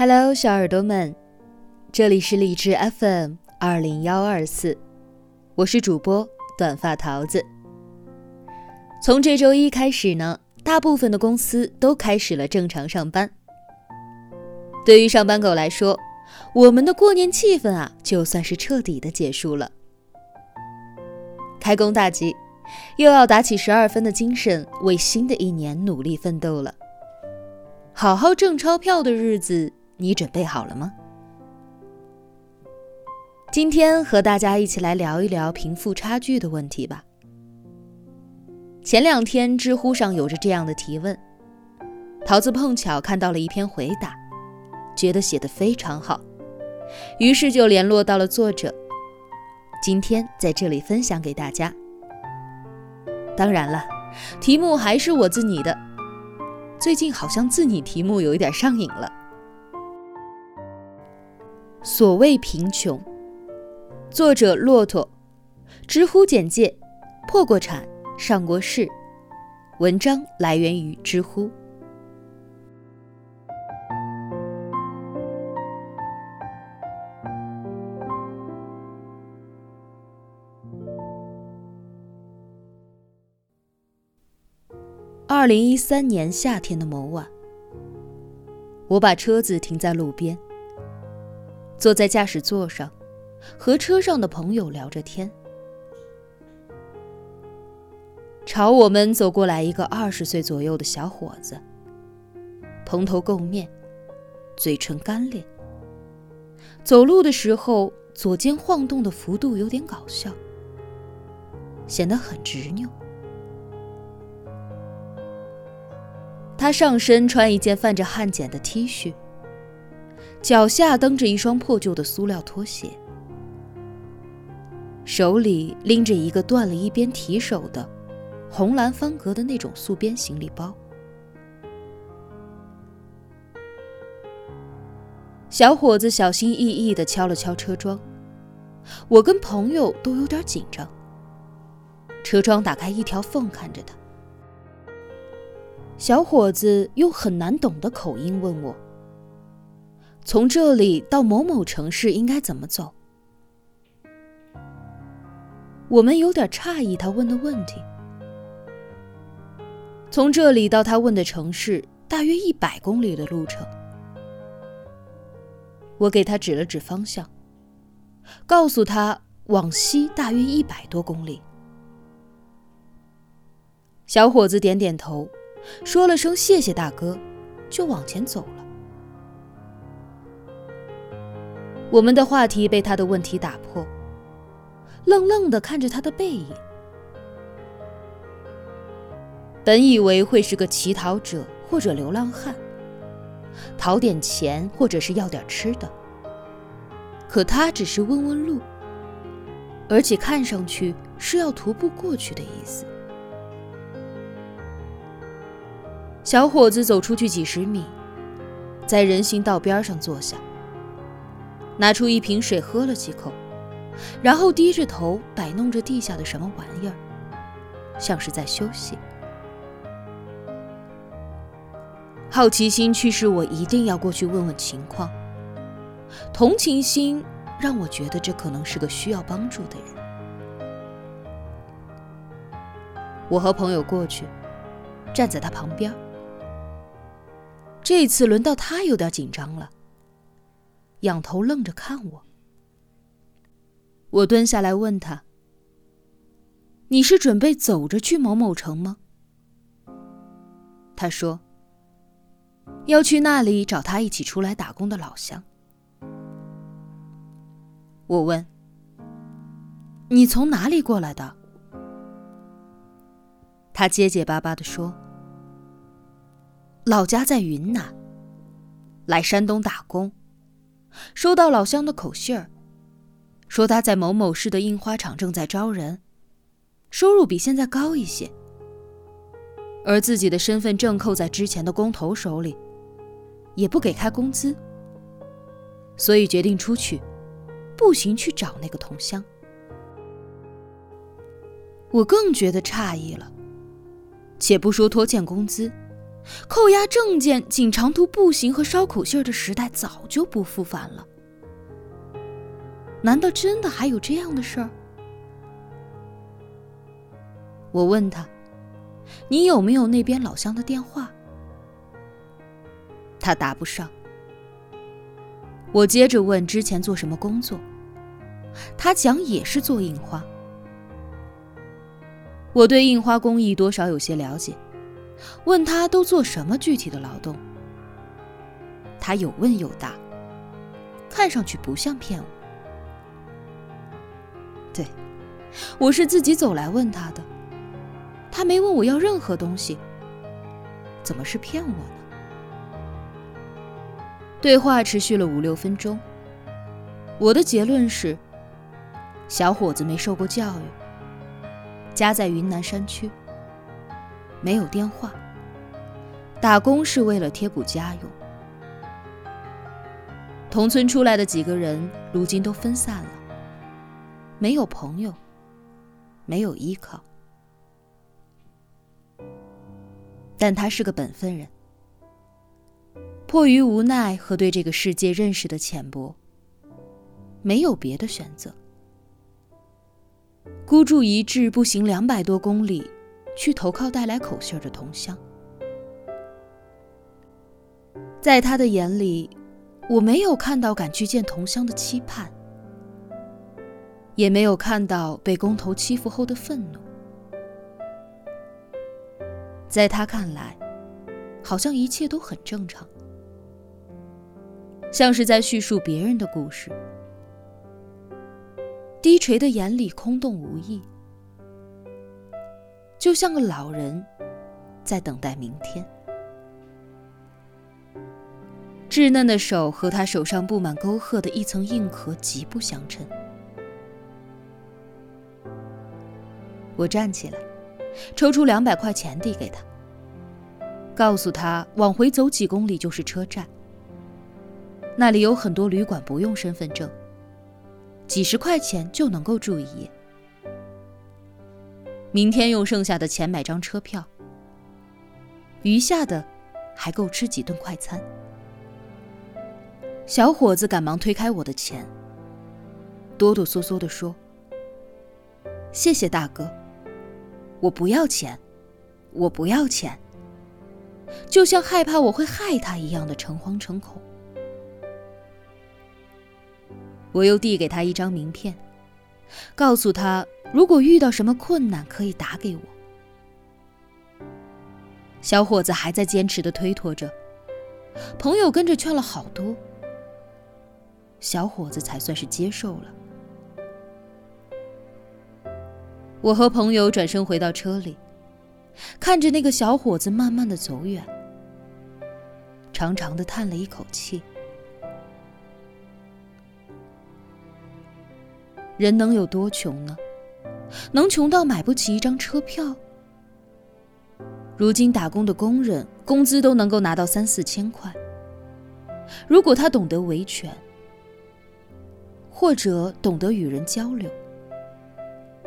Hello，小耳朵们，这里是荔枝 FM 二零幺二四，我是主播短发桃子。从这周一开始呢，大部分的公司都开始了正常上班。对于上班狗来说，我们的过年气氛啊，就算是彻底的结束了。开工大吉，又要打起十二分的精神，为新的一年努力奋斗了。好好挣钞票的日子。你准备好了吗？今天和大家一起来聊一聊贫富差距的问题吧。前两天知乎上有着这样的提问，桃子碰巧看到了一篇回答，觉得写的非常好，于是就联络到了作者，今天在这里分享给大家。当然了，题目还是我自拟的，最近好像自拟题目有一点上瘾了。所谓贫穷，作者骆驼，知乎简介，破过产，上过市。文章来源于知乎。二零一三年夏天的某晚，我把车子停在路边。坐在驾驶座上，和车上的朋友聊着天。朝我们走过来一个二十岁左右的小伙子，蓬头垢面，嘴唇干裂，走路的时候左肩晃动的幅度有点搞笑，显得很执拗。他上身穿一件泛着汗碱的 T 恤。脚下蹬着一双破旧的塑料拖鞋，手里拎着一个断了一边提手的红蓝方格的那种素边行李包。小伙子小心翼翼地敲了敲车窗，我跟朋友都有点紧张。车窗打开一条缝，看着他。小伙子用很难懂的口音问我。从这里到某某城市应该怎么走？我们有点诧异他问的问题。从这里到他问的城市大约一百公里的路程。我给他指了指方向，告诉他往西大约一百多公里。小伙子点点头，说了声谢谢大哥，就往前走了。我们的话题被他的问题打破，愣愣地看着他的背影。本以为会是个乞讨者或者流浪汉，讨点钱或者是要点吃的，可他只是问问路，而且看上去是要徒步过去的意思。小伙子走出去几十米，在人行道边上坐下。拿出一瓶水喝了几口，然后低着头摆弄着地下的什么玩意儿，像是在休息。好奇心驱使我一定要过去问问情况，同情心让我觉得这可能是个需要帮助的人。我和朋友过去，站在他旁边。这次轮到他有点紧张了。仰头愣着看我，我蹲下来问他：“你是准备走着去某某城吗？”他说：“要去那里找他一起出来打工的老乡。”我问：“你从哪里过来的？”他结结巴巴的说：“老家在云南，来山东打工。”收到老乡的口信儿，说他在某某市的印花厂正在招人，收入比现在高一些。而自己的身份证扣在之前的工头手里，也不给开工资，所以决定出去，步行去找那个同乡。我更觉得诧异了，且不说拖欠工资，扣押证件、仅长途步行和捎口信儿的时代早就不复返了。难道真的还有这样的事儿？我问他：“你有没有那边老乡的电话？”他答不上。我接着问之前做什么工作，他讲也是做印花。我对印花工艺多少有些了解，问他都做什么具体的劳动，他有问有答，看上去不像骗我。对，我是自己走来问他的，他没问我要任何东西，怎么是骗我呢？对话持续了五六分钟。我的结论是：小伙子没受过教育，家在云南山区，没有电话，打工是为了贴补家用。同村出来的几个人，如今都分散了，没有朋友，没有依靠。但他是个本分人。迫于无奈和对这个世界认识的浅薄，没有别的选择，孤注一掷，步行两百多公里，去投靠带来口信的同乡。在他的眼里，我没有看到敢去见同乡的期盼，也没有看到被工头欺负后的愤怒。在他看来，好像一切都很正常。像是在叙述别人的故事，低垂的眼里空洞无意，就像个老人在等待明天。稚嫩的手和他手上布满沟壑的一层硬壳极不相称。我站起来，抽出两百块钱递给他，告诉他往回走几公里就是车站。那里有很多旅馆，不用身份证，几十块钱就能够住一夜。明天用剩下的钱买张车票，余下的还够吃几顿快餐。小伙子赶忙推开我的钱，哆哆嗦嗦地说：“谢谢大哥，我不要钱，我不要钱。”就像害怕我会害他一样的诚惶诚恐。我又递给他一张名片，告诉他如果遇到什么困难可以打给我。小伙子还在坚持的推脱着，朋友跟着劝了好多，小伙子才算是接受了。我和朋友转身回到车里，看着那个小伙子慢慢的走远，长长的叹了一口气。人能有多穷呢？能穷到买不起一张车票？如今打工的工人工资都能够拿到三四千块。如果他懂得维权，或者懂得与人交流，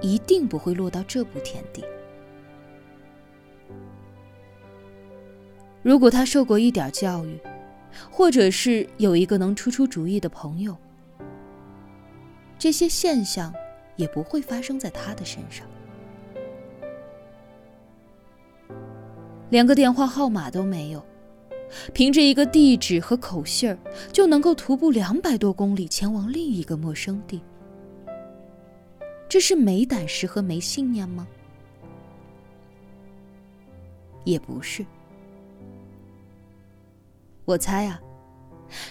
一定不会落到这步田地。如果他受过一点教育，或者是有一个能出出主意的朋友。这些现象也不会发生在他的身上。连个电话号码都没有，凭着一个地址和口信儿就能够徒步两百多公里前往另一个陌生地，这是没胆识和没信念吗？也不是。我猜啊，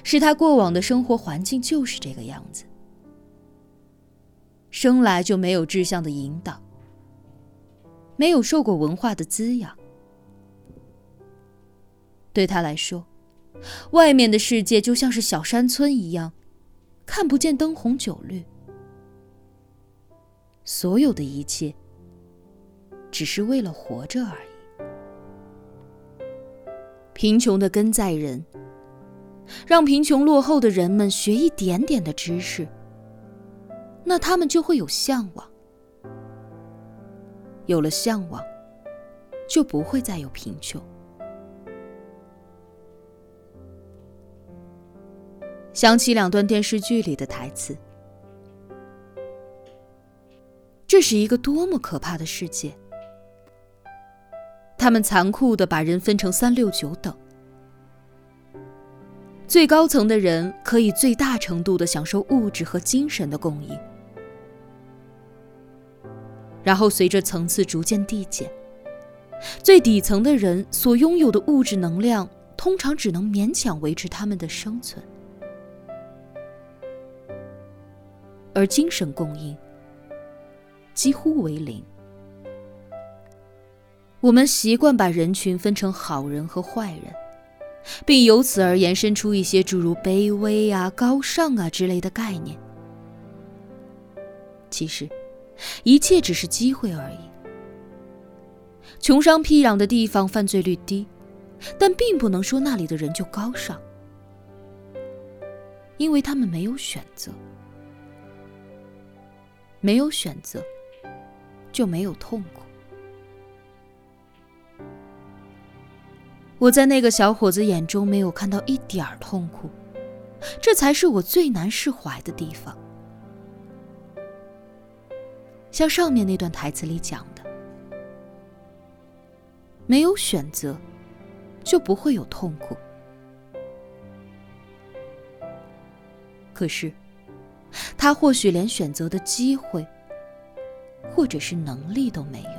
是他过往的生活环境就是这个样子。生来就没有志向的引导，没有受过文化的滋养，对他来说，外面的世界就像是小山村一样，看不见灯红酒绿，所有的一切，只是为了活着而已。贫穷的根在人，让贫穷落后的人们学一点点的知识。那他们就会有向往。有了向往就不会再有贫穷。想起两段电视剧里的台词这是一个多么可怕的世界。他们残酷的把人分成三六九等。最高层的人可以最大程度的享受物质和精神的供应然后随着层次逐渐递减，最底层的人所拥有的物质能量通常只能勉强维持他们的生存，而精神供应几乎为零。我们习惯把人群分成好人和坏人，并由此而延伸出一些诸如卑微啊、高尚啊之类的概念。其实，一切只是机会而已。穷乡僻壤的地方犯罪率低，但并不能说那里的人就高尚，因为他们没有选择。没有选择，就没有痛苦。我在那个小伙子眼中没有看到一点儿痛苦，这才是我最难释怀的地方。像上面那段台词里讲的，没有选择，就不会有痛苦。可是，他或许连选择的机会，或者是能力都没有。